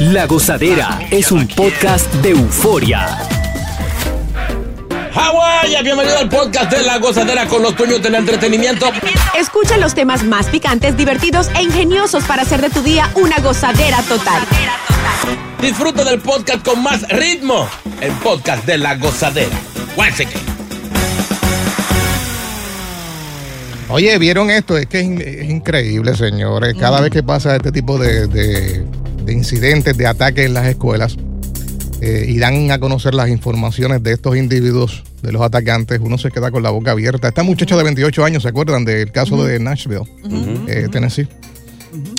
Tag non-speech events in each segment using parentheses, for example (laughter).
La Gozadera es un podcast de euforia. Hawái, bienvenido al podcast de La Gozadera con los dueños del entretenimiento. Escucha los temas más picantes, divertidos e ingeniosos para hacer de tu día una gozadera total. Disfruta del podcast con más ritmo, el podcast de La Gozadera. Once again. Oye, ¿vieron esto? Es que es, in- es increíble, señores. Cada vez que pasa este tipo de, de- de incidentes, de ataques en las escuelas, eh, y dan a conocer las informaciones de estos individuos, de los atacantes, uno se queda con la boca abierta. Esta muchacha de 28 años, ¿se acuerdan del caso de Nashville, eh, Tennessee?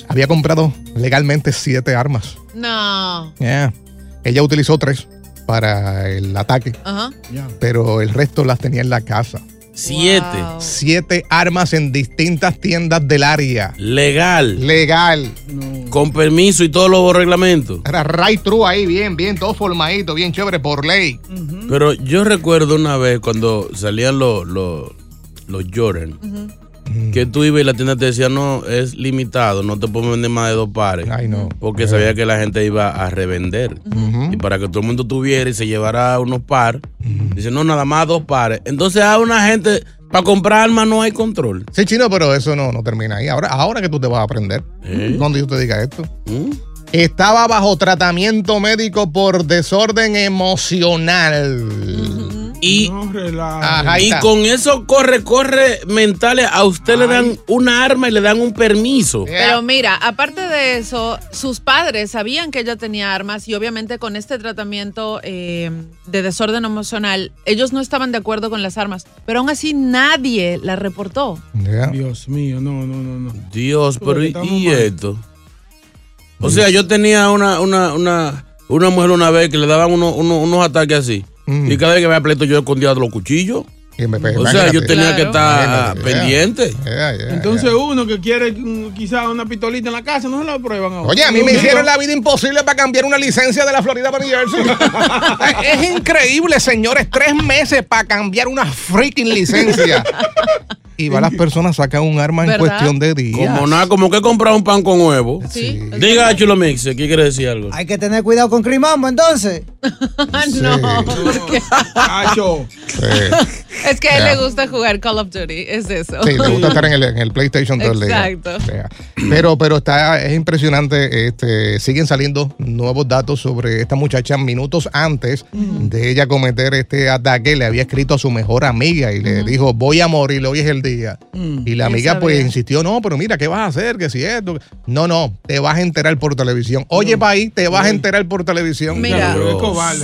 Había comprado legalmente siete armas. No. Yeah. Ella utilizó tres para el ataque, Ajá. pero el resto las tenía en la casa. Siete. Siete armas en distintas tiendas del área. Legal. Legal. Con permiso y todos los reglamentos. Era right true ahí, bien, bien, todo formadito, bien chévere por ley. Pero yo recuerdo una vez cuando salían los, los, los Jordan, que tú ibas y la tienda te decía, no, es limitado, no te puedo vender más de dos pares. Ay, no. Porque sabía que la gente iba a revender. Y para que todo el mundo tuviera y se llevara unos par, dice, no, nada más dos pares. Entonces a una gente, para comprar armas no hay control. Sí, chino, pero eso no, no termina ahí. Ahora, ahora que tú te vas a aprender, ¿Eh? cuando yo te diga esto. ¿Mm? Estaba bajo tratamiento médico por desorden emocional. Y, Ajá, con eso corre, corre mentales, a usted le dan una arma y le dan un permiso. Pero mira, aparte de eso, sus padres sabían que ella tenía armas y obviamente con este tratamiento eh, de desorden emocional, ellos no estaban de acuerdo con las armas, pero aún así nadie la reportó. Dios mío, no, no, no, no. Dios, pero ¿y, esto? O sea, yo tenía una, una, una, una mujer una vez que le daban uno- uno- unos ataques así. Y cada vez que me había pleito, yo escondía los cuchillos. O sea, yo tenía que estar pendiente. Entonces uno que quiere mm, quizá una pistolita en la casa, no se la prueban ahora. Oye, a mí me hicieron la vida imposible para cambiar una licencia de la Florida para New Jersey. (laughs) es increíble, señores. Tres meses para cambiar una freaking licencia. Y va las personas sacan un arma en cuestión de días. Como nada, como que comprar un pan con huevo. Diga, Chulo Mix, ¿qué quiere decir algo? Hay que tener cuidado con Crimambo entonces. (laughs) no, porque- es que a él le gusta jugar Call of Duty, es eso. Sí, le gusta estar en el, en el PlayStation todo el día. Exacto. Pero, pero está, es impresionante. Este, siguen saliendo nuevos datos sobre esta muchacha. Minutos antes de ella cometer este ataque, le había escrito a su mejor amiga y le dijo: Voy a morir, hoy es el día. Y la amiga, pues, sabía. insistió: No, pero mira, ¿qué vas a hacer? Que si esto. No, no, te vas a enterar por televisión. Oye, país, te vas a enterar por televisión. Mira,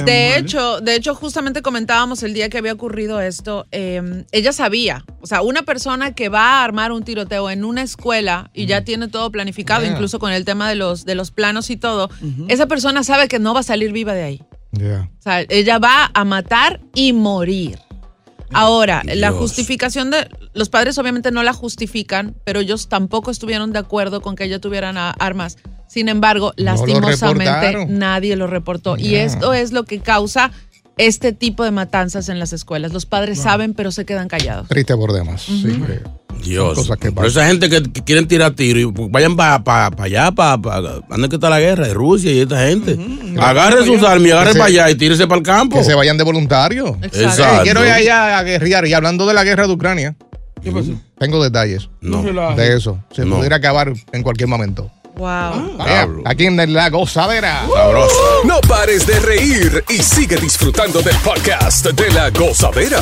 de hecho, de hecho, justamente comentábamos el día que había ocurrido esto. eh, ella sabía, o sea, una persona que va a armar un tiroteo en una escuela y ya tiene todo planificado, Yeah. incluso con el tema de los de los planos y todo. Esa persona sabe que no va a salir viva de ahí. O sea, ella va a matar y morir. Ahora, la justificación de los padres obviamente no la justifican, pero ellos tampoco estuvieron de acuerdo con que ella tuviera na- armas. Sin embargo, lastimosamente nadie lo reportó. Y esto es lo que causa este tipo de matanzas en las escuelas. Los padres saben, pero se quedan callados. Triste por demás. sí, Dios. cosas que Pero esa gente que, que quieren tirar tiro, y pues, vayan para allá, para pa, ¿dónde que está la guerra? De Rusia y esta gente. Agarren sus armas y agarren para allá y tírense para el campo. Que se vayan de voluntario. Exacto. Ey, quiero ir allá a guerrear. Y hablando de la guerra de Ucrania, ¿Qué pasó? tengo detalles No. de eso. Se No. pudiera acabar en cualquier momento. Wow. Bien, Aquí en la gozadera. No pares de reír y sigue disfrutando del podcast de la gozadera.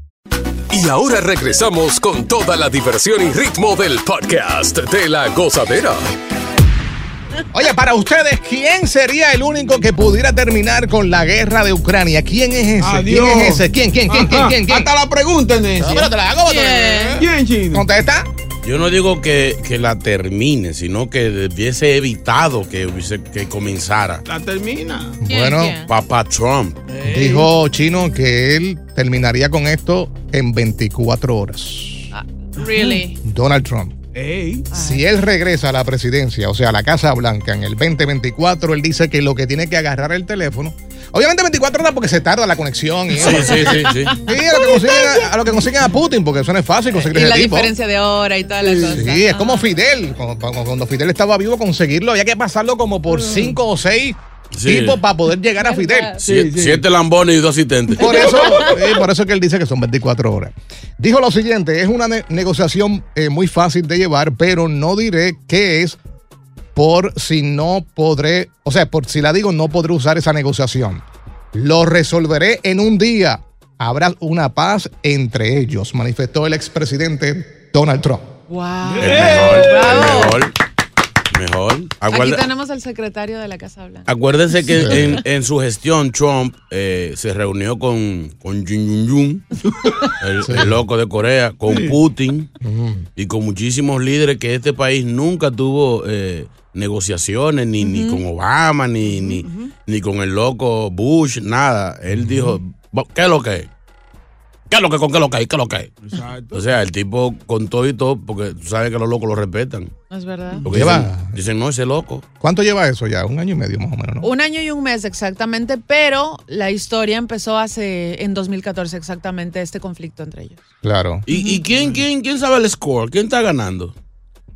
Y ahora regresamos con toda la diversión y ritmo del podcast de la gozadera. Oye, para ustedes, ¿quién sería el único que pudiera terminar con la guerra de Ucrania? ¿Quién es ese? Adiós. ¿Quién es ese? ¿Quién, quién, quién, quién, Ajá. quién, quién? Hasta la pregunta, Nessie. No, pero te la hago. ¿Quién? ¿Quién, chino? ¿Contesta? Yo no digo que, que la termine, sino que hubiese evitado que, hubiese, que comenzara. La termina. Bueno, Papá Trump. dijo Chino que él terminaría con esto en 24 horas. Really? Donald Trump. Si él regresa a la presidencia, o sea, a la Casa Blanca en el 2024, él dice que lo que tiene que agarrar el teléfono. Obviamente 24 horas porque se tarda la conexión y Sí, eso. sí, sí, sí. Sí, a lo que consiguen a, a lo que consiguen a Putin, porque eso no es fácil conseguir Y ese la tipo. diferencia de hora y todas las cosas. Sí, es como Fidel. Cuando, Fidel estaba vivo, conseguirlo, había que pasarlo como por cinco o seis Sí. tipos para poder llegar a Fidel. Sie- Siete lambones y dos asistentes. Por eso, (laughs) por eso es que él dice que son 24 horas. Dijo lo siguiente, es una ne- negociación eh, muy fácil de llevar, pero no diré qué es por si no podré, o sea, por si la digo no podré usar esa negociación. Lo resolveré en un día. Habrá una paz entre ellos, manifestó el expresidente Donald Trump. Wow. El mejor, el mejor. Mejor. Aquí tenemos al secretario de la Casa Blanca. Acuérdense que Sí. en, en su gestión Trump eh, se reunió con, con Jin Jun Jun, (laughs) el, Sí. el loco de Corea, con Sí. Putin y con muchísimos líderes que este país nunca tuvo eh, negociaciones, ni, ni con Obama, ni, ni, ni con el loco Bush, nada. Él dijo, "Va- ¿qué es lo que es? ¿Qué es lo que con qué es lo que hay? ¿Qué es lo que hay? O sea, el tipo con todo y todo, porque tú sabes que los locos lo respetan. Es verdad. Porque Lleva- dicen, dicen, no, ese loco. ¿Cuánto lleva eso ya? Un año y medio más o menos, ¿no? Un año y un mes exactamente, pero la historia empezó hace en 2014 exactamente este conflicto entre ellos. Claro. ¿Y, y quién, quién, quién sabe el score? ¿Quién está ganando?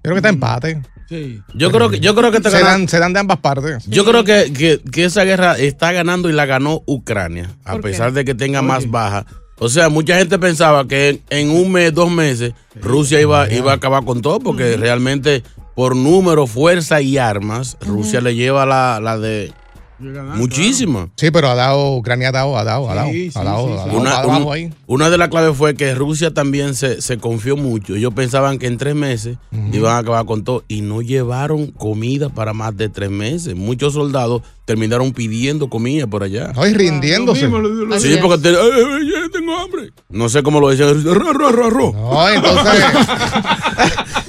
Creo que está empate. Sí. Yo creo que, yo creo que está Se dan, se dan de ambas partes. Yo creo que, que- que esa guerra está ganando y la ganó Ucrania, a pesar de que tenga más baja. O sea, mucha gente pensaba que en, en un mes, dos meses, Rusia iba, iba a acabar con todo, porque realmente por número, fuerza y armas, Rusia le lleva la, la de muchísima. Sí, pero ha dado, Ucrania ha dado, ha dado, ha dado, Sí, sí, ha dado, sí, ha sí. dado Una, para un- abajo ahí. una de las claves fue que Rusia también se, se confió mucho. Ellos pensaban que en tres meses iban a acabar con todo y no llevaron comida para más de tres meses. Muchos soldados terminaron pidiendo comida por allá. No, y rindiéndose. Lo mismo, lo- lo- Sí, porque te- "Ay, ay, ay, tengo hambre. No sé cómo lo decían. Ro, ro, ro, ro. No, entonces. (laughs)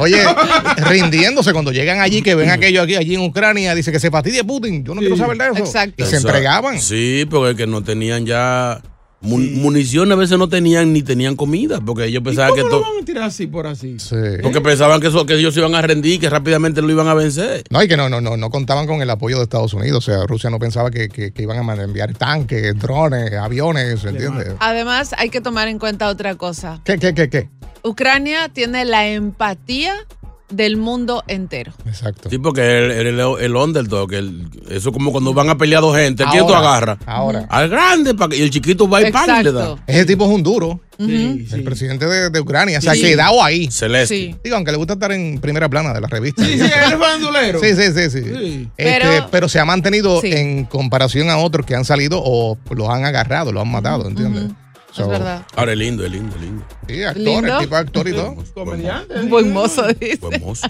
Oye, (laughs) rindiéndose cuando llegan allí, que ven aquello aquí, allí en Ucrania, dice que se fastidie Putin. Yo no quiero saber de eso. Exacto. Y se entregaban. Sí, porque es que no tenían ya. Mun- Munición a veces no tenían ni tenían comida, porque ellos pensaban que ¿Cómo lo to- van a tirar así por así? Sí. porque pensaban que, eso, que ellos se iban a rendir, que rápidamente lo iban a vencer. No, y que no, no, no, no contaban con el apoyo de Estados Unidos. O sea, Rusia no pensaba que, que- que iban a enviar tanques, drones, aviones, ¿entiendes? Además, hay que tomar en cuenta otra cosa. ¿Qué, qué, qué, qué? Ucrania tiene la empatía del mundo entero. Exacto. Sí, porque el, el, el underdog, el- eso como cuando van a pelear dos gente. ¿Quién tú Ahora, agarras? ahora. Al grande, y el chiquito va y pan y le da. Ese tipo es un duro. Sí, El presidente de, de Ucrania. O sea, Sí. quedado ahí. Celeste. Sí. Digo, aunque le gusta estar en primera plana de la revista. Sí, sí, él es bandulero. Sí, sí, sí, sí. Este, Pero- pero, se ha mantenido en comparación a otros que han salido o los han agarrado, los han matado, ¿entiendes? So, verdad. Ahora es lindo, es lindo, es lindo. Sí, actor, Lindo. el tipo es actor y todo. Un buen mozo, dice.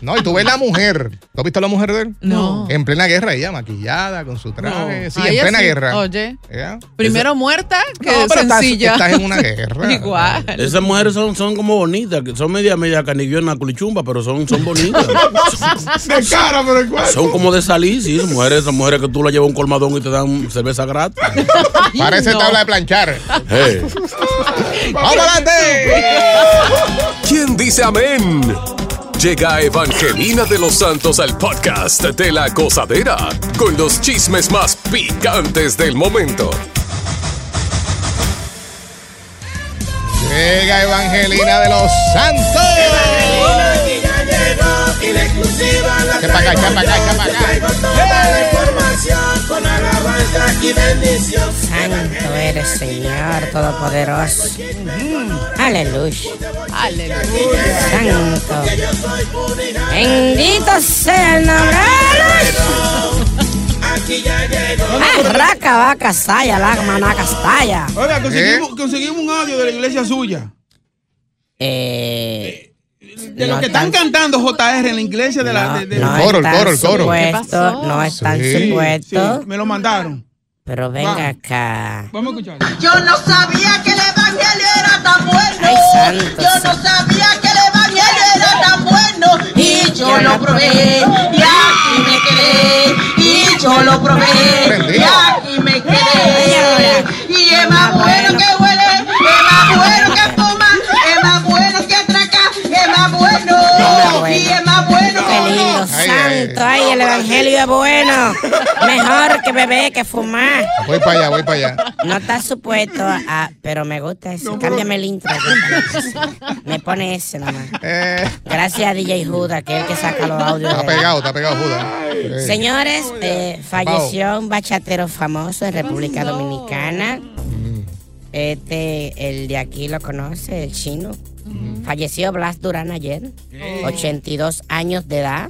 No, y tú ves la mujer. ¿Tú has visto a la mujer de él? No. En plena guerra, ella maquillada, con su traje. Sí, en plena sí. guerra. Oye. ¿Ya? Primero muerta que No, pero estás- sencilla. estás en una guerra. (laughs) Igual. Esas mujeres son, son como bonitas, que son media, media canillona, culichumba, pero son, son bonitas. (laughs) De cara, pero cuerpo. son como de salir, sí, son mujeres, esas mujeres que tú las llevas un colmadón y te dan cerveza gratis. Parece tabla de planchar. Hey. (laughs) ¡Vamos adelante! ¿Quién dice amén? Llega Evangelina de los Santos al podcast de la gozadera con los chismes más picantes del momento. Llega Evangelina de los Santos. Y la exclusiva la pa' acá, pa' acá, acá. traigo toda la información con alabanza y bendición. Santo eres, Señor Todopoderoso. Aleluya. Santo. Bendito sea el nombre. Aquí ya llegó. Ah, raca, vaca, saya, la maná, castalla. Oiga, conseguimos, conseguimos un audio de la iglesia suya. Eh, De lo no que están tan- cantando JR en la iglesia de la. de- de- no coro, el coro, el coro. supuesto, no está Sí, supuesto. sí, me lo mandaron. Pero venga acá. Vamos a escuchar. Yo no sabía que el evangelio era tan bueno. Ay, santo, Yo no sabía que el evangelio era tan bueno. Y yo lo probé. Y aquí me quedé. Y yo lo probé. Y aquí me quedé. Y es más bueno que santo. Ay, el evangelio es bueno. Mejor que beber, que fumar. Voy para allá, voy para allá. No está supuesto a. Pero me gusta eso. Cámbiame el intro. Me pone ese nomás. Gracias a DJ Juda, que es el que saca los audios. Está pegado, está pegado, Judas. Señores, eh, falleció un bachatero famoso en República Dominicana. Este, el de aquí lo conoce, el chino. Falleció Blas Durán ayer, 82 años de edad.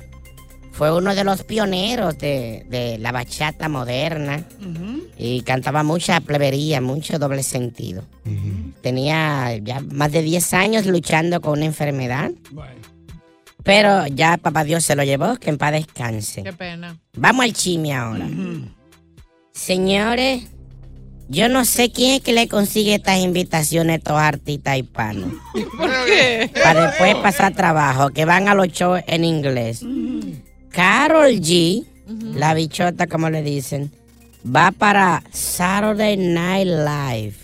Fue uno de los pioneros de, de la bachata moderna y cantaba mucha plebería, mucho doble sentido. Tenía ya más de 10 años luchando con una enfermedad. Pero ya papá Dios se lo llevó, que en paz descanse. Qué pena. Vamos al chisme ahora. Señores, yo no sé quién es que le consigue estas invitaciones a estos artistas hispanos. (laughs) ¿Por qué? Para después pasar trabajo, que van a los shows en inglés. Carol G, la bichota como le dicen, va para Saturday Night Live.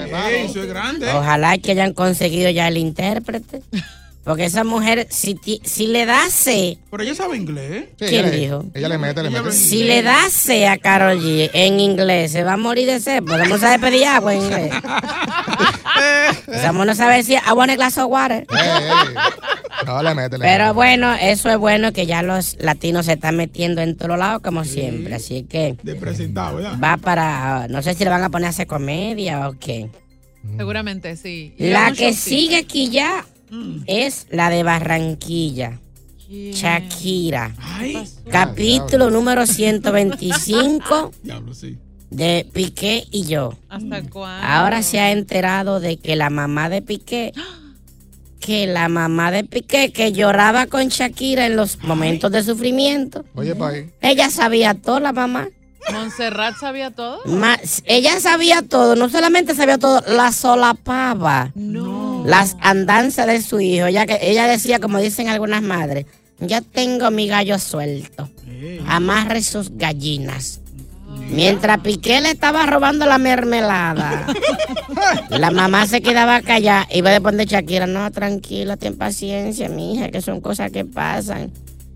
Ey, eso es grande. Ojalá que hayan conseguido ya el intérprete. (laughs) Porque esa mujer, si, ti- si le da C, Pero ella sabe inglés. Sí, ¿Quién ella le- dijo? Ella le mete, le mete. si le da C a Carol G en inglés, se va a morir de sed. Podemos saber pedir agua en inglés. (laughs) Estamos no sabe decir, I want a glass of water. No, le mete, le Pero mete. bueno, eso es bueno que ya los latinos se están metiendo en todos lados como siempre. Así que De presentado, ¿verdad? va para, no sé si le van a poner a hacer comedia o qué. Seguramente sí. Y La que sigue aquí ya es la de Barranquilla. Shakira. Capítulo número 125 (laughs) Diablo, sí. de Piqué y yo. ¿Hasta cuándo? Ahora se ha enterado de que la mamá de Piqué, (gasps) que la mamá de Piqué que lloraba con Shakira en los momentos de sufrimiento, Oye, pa' ahí. ella sabía todo, la mamá. ¿Montserrat sabía todo? Ma- ella sabía todo, no solamente sabía todo, la solapaba. Las andanzas de su hijo. Ella, que, ella decía, como dicen algunas madres, yo tengo mi gallo suelto. Amarre sus gallinas. Mientras Piqué le estaba robando la mermelada, (laughs) la mamá se quedaba callada. Iba a poner Shakira, no, tranquila, ten paciencia, mija, que son cosas que pasan.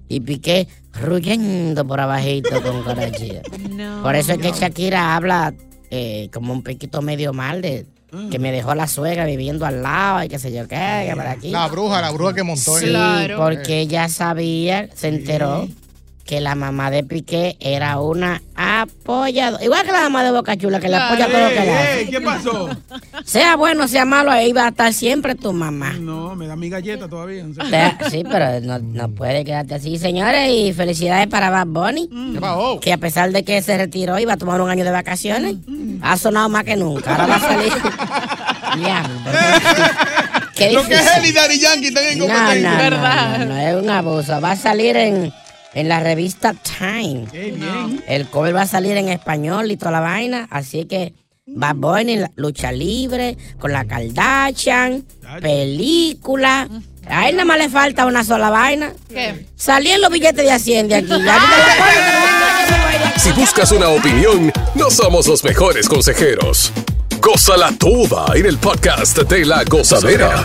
Y Piqué ruyendo por abajito con Carachía. (laughs) Por eso es que Shakira habla eh, como un poquito medio mal de, que me dejó la suegra viviendo al lado y qué sé yo qué, que por aquí. La bruja, la bruja que montó. Sí, porque ella sabía, se enteró que la mamá de Piqué era una apoyadora. Igual que la mamá de Boca Chula, que le apoya todo lo que le hace. ¿Qué pasó? Sea bueno, sea malo, ahí va a estar siempre tu mamá. No, me da mi galleta todavía. no sé. Te- Sí, pero no, no puede quedarte así, señores. Y felicidades para Bad Bunny. Que a pesar de que se retiró, iba a tomar un año de vacaciones. Ha sonado más que nunca. Ahora va a salir. (laughs) Qué (laughs) Lo que es él y Daddy Yankee están en No, no, no, no, es un abuso. Va a salir en, en la revista Time. El cover va a salir en español y toda la vaina. Así que Bad Bunny, la- lucha libre, con la Kardashian, película. A él nada más le falta una sola vaina. ¿Qué? Salían los billetes de Hacienda aquí. (laughs) Si buscas una opinión, no somos los mejores consejeros. Gózala toda en el podcast de la gozadera.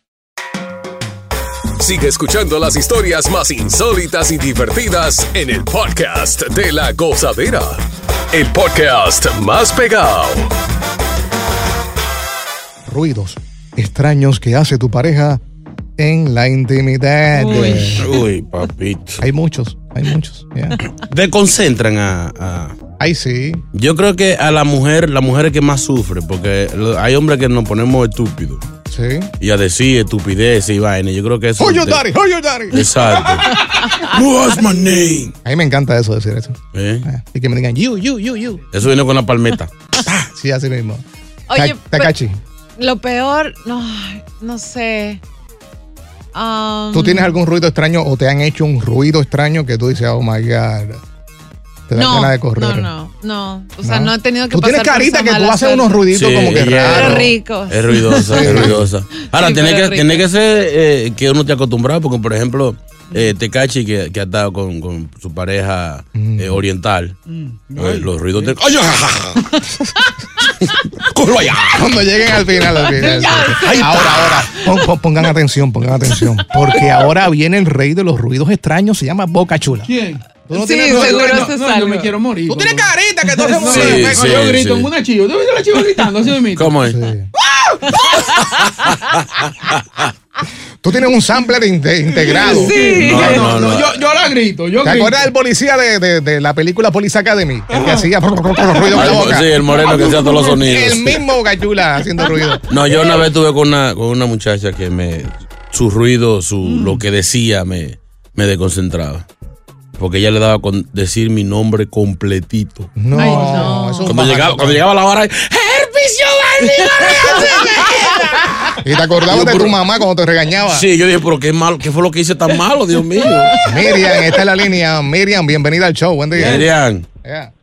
Sigue escuchando las historias más insólitas y divertidas en el podcast de la gozadera. El podcast más pegado. Ruidos extraños que hace tu pareja en la intimidad. Uy, uy, papito. Hay muchos, hay muchos. ya. (coughs) Desconcentran a, a- Ay, sí. Yo creo que a la mujer, la mujer es que más sufre, porque hay hombres que nos ponemos estúpidos. Sí. Y a decir estupidez y vaina. Yo creo que eso. Your te- daddy, oh, your daddy. Exacto. (laughs) What's my name? A mí me encanta eso, decir eso. ¿Eh? Y que me digan, you, you, you, you. Eso viene con la palmeta. Sí, así mismo. Oye, Ta- Takachi, Lo peor, no, no sé. Um, ¿tú tienes algún ruido extraño o te han hecho un ruido extraño que tú dices, oh my God? Te da no, ganas de correr. No, no, no. O sea, ¿No? no, he tenido que Tú tienes pasar por carita esa que tú haces suerte. unos ruiditos Sí, como que raros. Qué rico. Es ruidosa, es ruidosa. Ahora, Sí, tiene que, tiene que ser eh, que uno esté acostumbrado, porque, por ejemplo, eh, Tecachi, que, que ha estado con, con su pareja Mm. eh, oriental, eh, los ruidos de. ¡Ay, (laughs) ¡Cógelo allá! Cuando lleguen al final, al final. Ahora, ahora, pon- pon- pongan atención, pongan atención. Porque ahora viene el rey de los ruidos extraños, se llama Boca Chula. ¿Quién? Tú no Sí, tienes seguro no, se no, salva. yo me quiero morir. Tú tienes carita que tú haces Sí, ruido. sí, yo grito sí. en una chivo. ¿Tú ves la chivo gritando? Así me imito. ¿Cómo es? Tú tienes un sampler inte- integrado. Sí. No, No, no. Yo, yo la grito. Yo ¿Te grito. acuerdas del policía de, de- de la película Police Academy? El que hacía ruido con la boca. sí, el moreno que hacía todos los sonidos. El mismo Boca Chula haciendo ruido. No, yo una vez estuve con una, con una muchacha que me. Su ruido, su, Mm. lo que decía me, me desconcentraba. Porque ella le daba con decir mi nombre completito. No, Ay, no. eso es un Cuando llegaba, cuando llegaba la hora, (laughs) Y te acordabas de tu mamá cuando te regañaba. Sí, yo dije, pero qué malo, ¿qué fue lo que hice tan malo, Dios mío? Miriam, esta es la línea. Miriam, bienvenida al show. Buen día. Miriam. Yeah.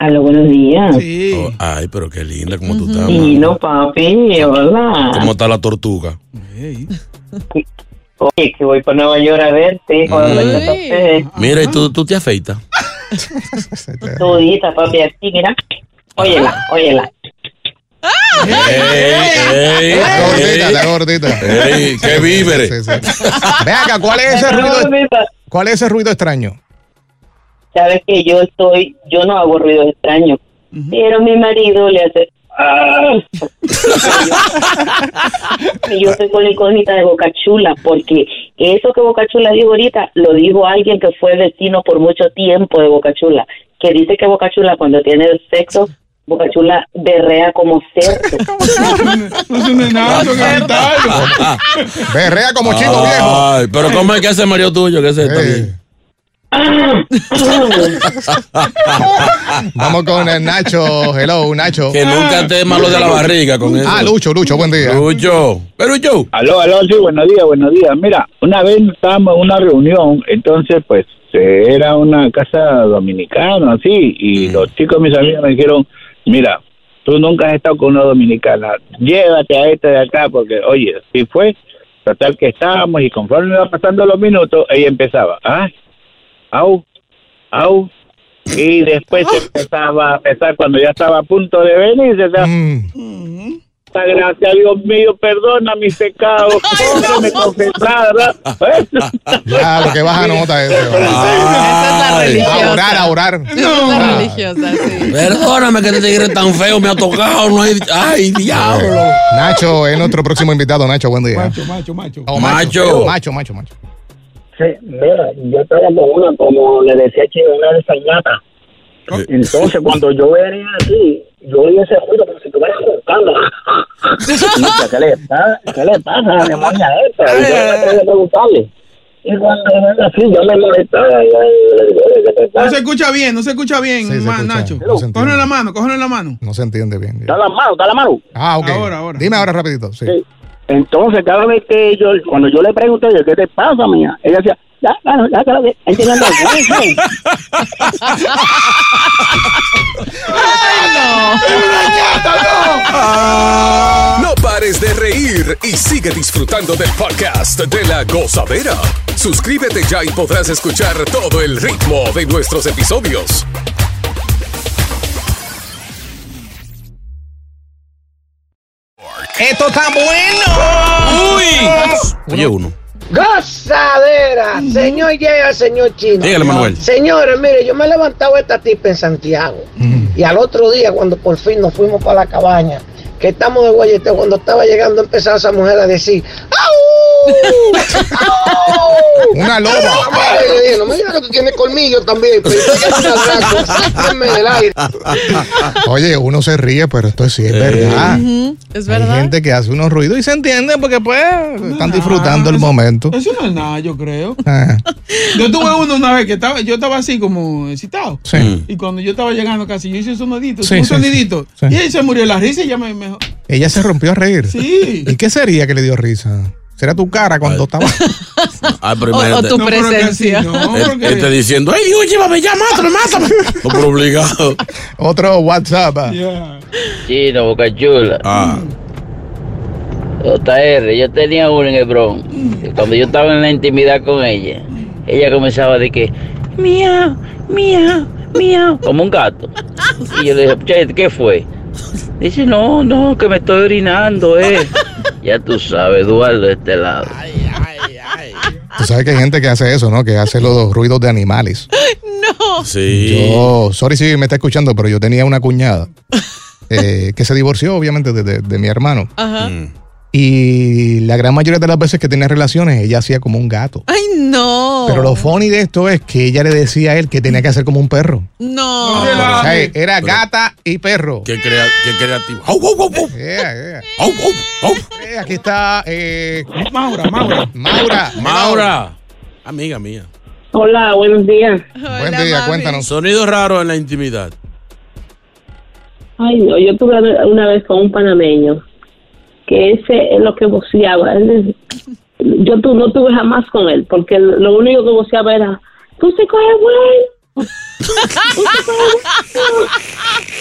Aló, buenos días. Sí. Oh, ay, pero qué linda, como tú estás. Mami. no, papi, hola. ¿Cómo está la tortuga? Oye, que voy para Nueva York a verte. Cuando la Mira, ¿y tú, tú te afeitas? (laughs) todita, papi, así, mira. Óyela, óyela. ¡Ey, ey, Está gordita, ey! gordita. ¡Ey, qué víveres! Sí, sí. Ve acá, ¿cuál es ese ruido? ¿Cuál es ese ruido extraño? Sabes que yo estoy, yo no hago ruido extraño, pero mi marido le hace. ¡Ah! y yo estoy con la incógnita de Boca Chula, porque eso que Boca Chula dijo ahorita, lo dijo alguien que fue vecino por mucho tiempo de Boca Chula. que dice que Boca Chula cuando tiene el sexo, Boca Chula berrea como cerdo. (laughs) No es un enazo, Berrea como chico viejo. Ay, pero ¿cómo es que ese Mario tuyo? ¿Qué es esto? (laughs) Vamos con el Nacho. Hello, Nacho. Que nunca esté malo de la barriga con eso. Ah, Lucho, Lucho, buen día. Lucho. Pero yo. Aló, aló, sí, buenos días, buenos días. Mira, una vez estábamos en una reunión, entonces pues era una casa dominicana, así, y los chicos, mis amigos, me dijeron, mira, tú nunca has estado con una dominicana, llévate a esta de acá, porque, oye, si fue, total que estábamos, y conforme iba pasando los minutos, ella empezaba, ay, au, au, y (laughs) después empezaba a pesar cuando ya estaba a punto de venir, se estaba, Gracias, Dios mío, perdona mis pecados. (laughs) Cógeme confesar, ¿verdad? (laughs) Ya, lo que baja nota es. Esa es la religiosa. A orar, a orar. Esa es la religiosa, sí. Perdóname que este tigre tan feo me ha tocado. No hay... Ay, diablo. Nacho es nuestro próximo invitado. Nacho, buen día. Macho, macho, macho. Oh, Macho. Macho, macho, macho. Sí, mira, yo estaba con una, como le decía Chino, una desañata. Entonces, cuando yo venía aquí, yo oí ese ruido como si estuviera buscando. (laughs) ¿Qué le pasa? ¿Qué le pasa a la demonia esta? Y yo me atreví a preguntarle. Y cuando venía así, yo me molestaba. y yo le digo, "Oye, ¿qué te No se escucha bien, no se escucha bien, Sí, se escucha, Nacho. no. Cógelo en la mano, cógelo en la mano. No se entiende bien. Da la mano, da la mano. Ah, ok. Ahora, ahora. Dime ahora rapidito. Sí. Sí. Entonces, cada vez que yo, cuando yo le pregunté, oye, ¿qué te pasa, mía? Ella decía, ya, ya, ya, ya, ya, entiendo. No pares de reír y sigue disfrutando del podcast de la gozadera. Suscríbete ya y podrás escuchar todo el ritmo de nuestros episodios. Esto está bueno. Uy. Oye, uno. Gozadera, señor llega, señor chino. Dígale, Manuel. Señores, mire, yo me he levantado esta tipa en Santiago. Y al otro día, cuando por fin nos fuimos para la cabaña, que estamos de guayeteo, cuando estaba llegando, empezaba esa mujer a decir, ¡Au! Una loba. Ay, yo dije, no me digas que tú tienes colmillo también, sáquenme del aire. Oye, uno se ríe, pero esto sí es verdad. Ujú, Es Hay verdad. gente que hace unos ruidos y se entiende porque pues están disfrutando el momento. Eso no es nada, yo creo. Ah, Yo tuve uno una vez que estaba, yo estaba así como excitado. Sí. Y cuando yo estaba llegando casi, yo hice un sonidito, Sí, un sí, sonidito. sí. Y ahí se murió la risa y ya me, me- Ella se rompió a reír. Sí. ¿Y qué sería que le dio risa? ¿Será tu cara cuando estaba? (laughs) Ay, pero O, o tu No, pero que presencia. sí, no, porque- él está diciendo, ¡ay, Dios, llévame ya, mátame, mátame! (laughs) No, por obligado. Otro WhatsApp. ah. Yeah. Chino, Boca Chula. Ah. JR, yo tenía uno en el Bronx. y Cuando yo estaba en la intimidad con ella, ella comenzaba de que, miau, miau, miau, como un gato. Y yo le dije, che, ¿qué fue? Dice, no, no, que me estoy orinando, eh. Ya tú sabes, Eduardo de este lado. Tú sabes que hay gente que hace eso, ¿no? Que hace los ruidos de animales. No. Sí. Yo, sorry si me está escuchando, pero yo tenía una cuñada (laughs) eh, que se divorció, obviamente, de, de- de mi hermano. Ajá. Mm. Y la gran mayoría de las veces que tenía relaciones, ella hacía como un gato. Ay, no. Pero lo funny de esto es que ella le decía a él que tenía que hacer como un perro. No. O sea, era gata y perro. Qué, crea- qué creativo. ¡Au, au, au, au! Yeah, yeah. ¡Au, au, au! Eh, aquí está eh, Maura, Maura. Maura. Maura. Amiga mía. Hola, buenos días. Buen día, cuéntanos. Sonido raro en la intimidad. Ay, no, yo tuve una vez con un panameño que ese es lo que voceaba. Él yo tu, no tuve jamás con él, porque lo único que voceaba era, tú se coges bueno. Tú se coges bueno".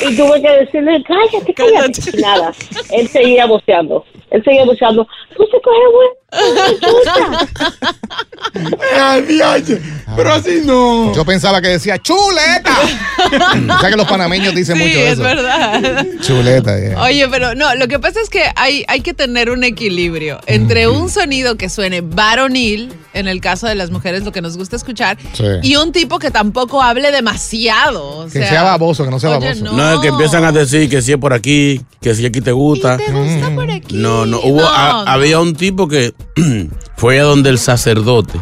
Y tuve que decirle, cállate, cállate. Y nada, él seguía voceando. Él seguía voceando, tú se. Ay, diache. Pero así no. Yo pensaba que decía chuleta. (laughs) o sea que los panameños dicen Sí, mucho es eso. verdad. Chuleta, yeah. Oye, pero no, lo que pasa es que hay, hay que tener un equilibrio entre un sonido que suene varonil, en el caso de las mujeres, lo que nos gusta escuchar. Sí. Y un tipo que tampoco hable demasiado. O Que sea, sea baboso, que no sea oye, baboso. no. No, es que empiezan a decir que si es por aquí, que si aquí te gusta. ¿Te gusta por aquí? No, no, hubo, No, a- no. había un tipo que (clears throat) fue a donde el sacerdote,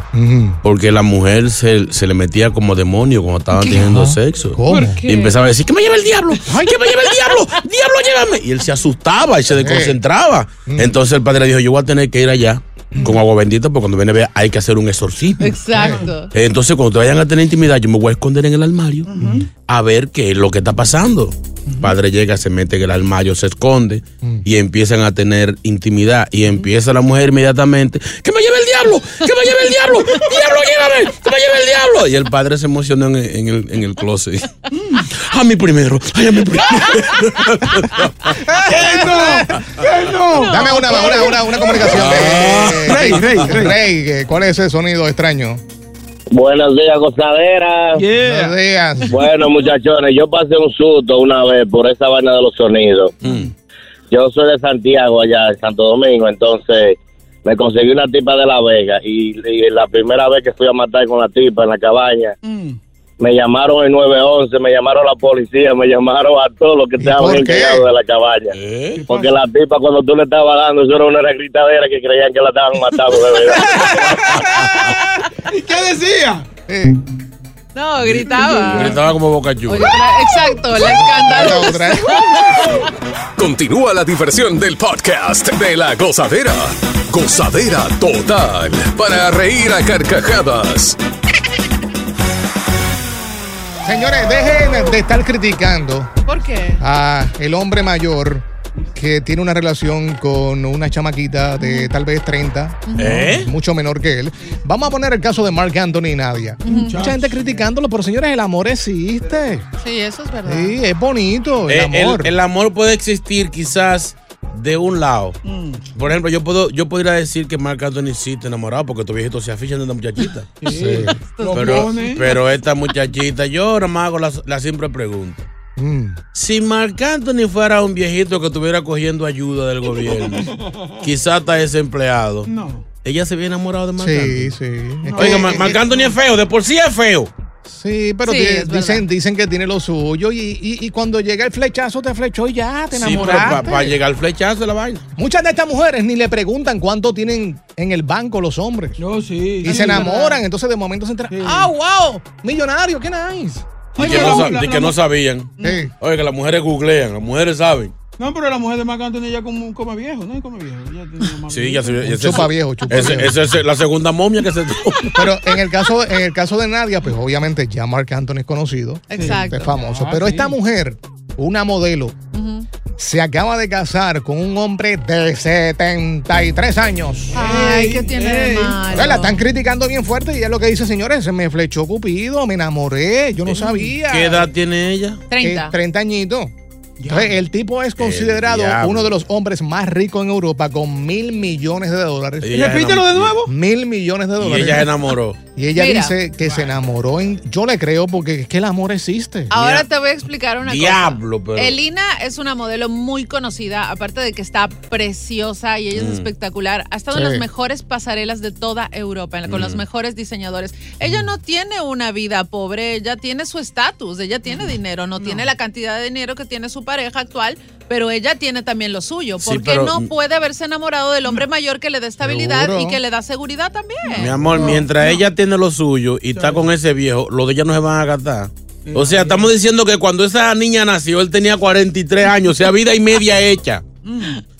porque la mujer se, se le metía como demonio cuando estaban teniendo sexo. ¿Cómo? ¿Por qué? Y empezaba a decir, que me lleva el diablo, ay, que me lleva el diablo, diablo, llévame. Y él se asustaba y se desconcentraba. Entonces el padre dijo, yo voy a tener que ir allá con agua bendita, porque cuando viene a ver hay que hacer un exorcismo. Exacto. Entonces, cuando te vayan a tener intimidad, yo me voy a esconder en el armario a ver qué es lo que está pasando. Padre llega, se mete en el armario, se esconde y empiezan a tener intimidad. Y empieza la mujer inmediatamente: ¡Que me lleve el diablo! ¡Que me lleve el diablo! ¡Diablo, llévame! ¡Que me lleve el diablo! Y el padre se emocionó en, en el, en el closet. ¡A mí primero! ¡Ay, a mí primero! Dame una, una, una, una comunicación. Eh, Rey, Rey, Rey. Rey, ¿cuál es ese sonido extraño? Buenos días, gozadera. Buenos días. Bueno, muchachones, yo pasé un susto una vez por esa vaina de los sonidos. Yo soy de Santiago, allá en Santo Domingo, entonces me conseguí una tipa de La Vega y, y la primera vez que fui a matar con la tipa en la cabaña, me llamaron el 911, me llamaron la policía, me llamaron a todos los que estaban encargados de la cabaña. Porque la tipa cuando tú le estabas dando, eso era una gritadera que creían que la estaban matando de verdad. (laughs) ¿Y qué decía? No, gritaba. Gritaba como boca tra- Exacto, la escandalosa. Continúa la diversión del podcast de la gozadera. Gozadera total. Para reír a carcajadas. Señores, dejen de estar criticando ¿Por qué? a el hombre mayor que tiene una relación con una chamaquita de tal vez 30, ¿Eh? mucho menor que él. Vamos a poner el caso de Mark Anthony y Nadia. Mucha gente criticándolo, pero señores, el amor existe. Sí, eso es verdad. Sí, es bonito el Eh, amor. el amor puede existir quizás de un lado. Por ejemplo, yo puedo yo podría decir que Marc Anthony sí está enamorado porque tu viejito se aficha de una muchachita. Sí. Pero, esta muchachita, yo ahora más hago la, la simple pregunta. Mm. Si Marc Anthony fuera un viejito que estuviera cogiendo ayuda del gobierno, (laughs) quizás está desempleado. No. Ella se había enamorado de Marc Sí, Anthony. sí. Oiga, Mar- Marc Anthony es feo, de por sí es feo. Sí, pero Sí, tiene- dicen, dicen que tiene lo suyo y, y- y cuando llega el flechazo te flechó y ya, te Sí, pero enamoraste. para llegar al flechazo de la vaina. Muchas de estas mujeres ni le preguntan cuánto tienen en el banco los hombres. Yo sí. Y se enamoran, entonces de momento se enteran. ¡Ah, wow! Millonario, qué nice. Y que, no, que sabían. Oye, que las mujeres googlean, las mujeres saben. No, pero la mujer de Marc Anthony ya como come viejo, ¿no? Come viejo. Ya tiene más Sí, ya se ese- chupa viejo, chupa ese- viejo. esa es la segunda momia que se Pero en el caso, en el caso de Nadia, pues obviamente ya Marc Anthony es conocido. Exacto. Es famoso. Ah, pero sí. esta mujer, una modelo, se acaba de casar con un hombre de 73 años. Ay, ¿qué tiene de malo? La están criticando bien fuerte y es lo que dice, señores, se me flechó Cupido, me enamoré, yo no sabía. ¿Qué edad tiene ella? 30. Eh, 30 añitos. Entonces, el tipo es considerado diablo. uno de los hombres más ricos en Europa con mil millones de dólares. Y Repítelo de nuevo. Mil millones de Y dólares. ella se enamoró. Y ella Mira. dice que se enamoró en. Yo le creo porque es que el amor existe. Ahora te voy a explicar una Diablo, cosa. pero- Elina es una modelo muy conocida, aparte de que está preciosa y ella es Mm. espectacular. Ha estado en Sí. las mejores pasarelas de toda Europa, con los Mm. mejores diseñadores. Ella no tiene una vida pobre, ella tiene su estatus, ella tiene dinero, no, tiene la cantidad de dinero que tiene su pareja actual, pero ella tiene también lo suyo. Sí, ¿Por qué pero- no puede haberse enamorado del hombre mayor que le da estabilidad Seguro. y que le da seguridad también? Mi amor, mientras ella tiene lo suyo y está con ese viejo, los de ella no se van a gastar. O sea, estamos diciendo que cuando esa niña nació, él tenía 43 años, o sea, vida y media hecha.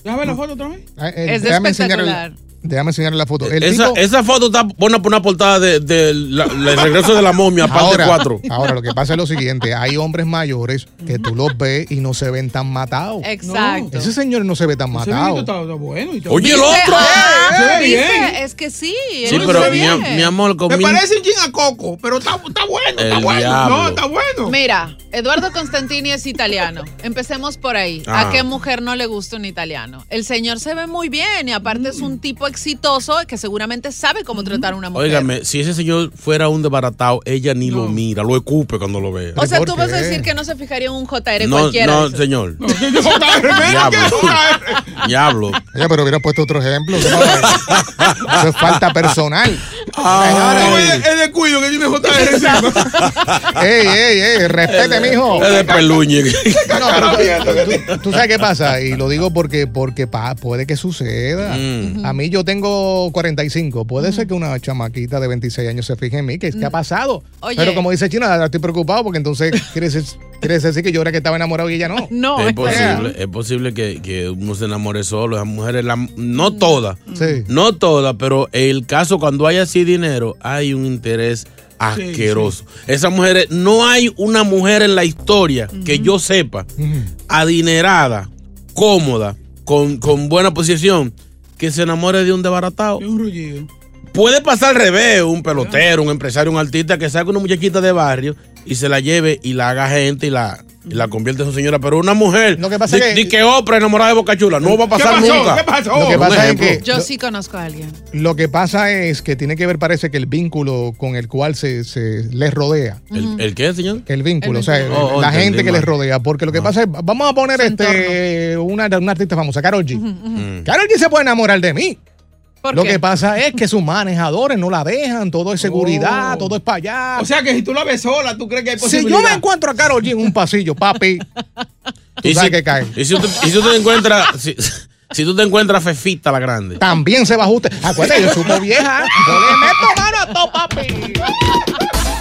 Déjame ver la foto otra vez. Ah, eh, Es espectacular. Déjame enseñarle la foto. El Esa, tipo- esa foto está buena por una portada de, de la- la- el regreso de la momia, parte ahora, 4. ahora, lo que pasa es lo siguiente: hay hombres mayores que tú los ves y no se ven tan matados. Exacto. Ese señor no se ve tan matado. está, está bueno. y. Oye, el otro. ah, Se ve dice, bien. es que sí. Sí, pero mi, amor, con Me mil- parece un chin a coco, pero está, está bueno, está bueno. diablo. No, está bueno. Mira, Eduardo Constantini es italiano. Empecemos por ahí. ¿A Ah. qué mujer no le gusta un italiano? El señor se ve muy bien y aparte es un tipo exitoso que seguramente sabe cómo tratar a una mujer. Óigame, si ese señor fuera un desbaratado, ella ni lo mira, lo escupe cuando lo ve. o sea, ¿por tú vas a decir que no se fijaría en un JR No, cualquiera. no, señor. (laughs) Diablo. Diablo. (laughs) Diablo. Oye, pero hubiera puesto otro ejemplo. (laughs) Eso es falta personal. Es es descuido que tiene JR ey, ey, ey, respete, mijo. Es de peluñe. No, pero tú, tú sabes qué pasa, y lo digo porque, porque pa- puede que suceda. Mm. A mí yo tengo 45. Puede ser que una chamaquita de 26 años se fije en mí. ¿Qué, qué ha pasado? Oye. Pero como dice China, estoy preocupado porque entonces (laughs) quiere decir, quiere decir que yo era que estaba enamorado y ella no. No, es posible, es posible que, que uno se enamore solo. Las mujeres, la- no todas, Sí. no todas, pero el caso cuando hay así dinero, hay un interés asqueroso. Esas mujeres, no hay una mujer en la historia que yo sepa, adinerada, cómoda, con, con buena posición, que se enamore de un desbaratado. Puede pasar al revés, un pelotero, un empresario, un artista que saque una muchachita de barrio y se la lleve y la haga gente y la, y la convierte en su señora. Pero una mujer, Lo que pasa di, es que- di que Oprah enamorada de Boca Chula, no va a pasar pasó? nunca. ¿Qué pasó? Lo que pasa es que Yo sí conozco a alguien. lo que pasa es que tiene que ver, parece que el vínculo con el cual se, se les rodea. ¿El, el qué, señor? El vínculo, El o sea, vínculo. Oh, oh, la entendí gente que mal. les rodea. Porque lo que pasa es, vamos a poner este una, una artista famosa, Carol G. Mm. Carol G se puede enamorar de mí. ¿Por Lo qué? que pasa es que sus manejadores no la dejan, todo es seguridad, Oh. todo es para allá. O sea que si tú la ves sola, ¿tú crees que hay si posibilidad? yo me encuentro a Carol G en un pasillo, papi, (laughs) tú Y sabes si, que cae. y si tú, y si tú te encuentras, si, si tú te encuentras Fefita la grande. También se va a ajustar. Acuérdate, yo supo vieja. Yo le meto mano a todo, papi.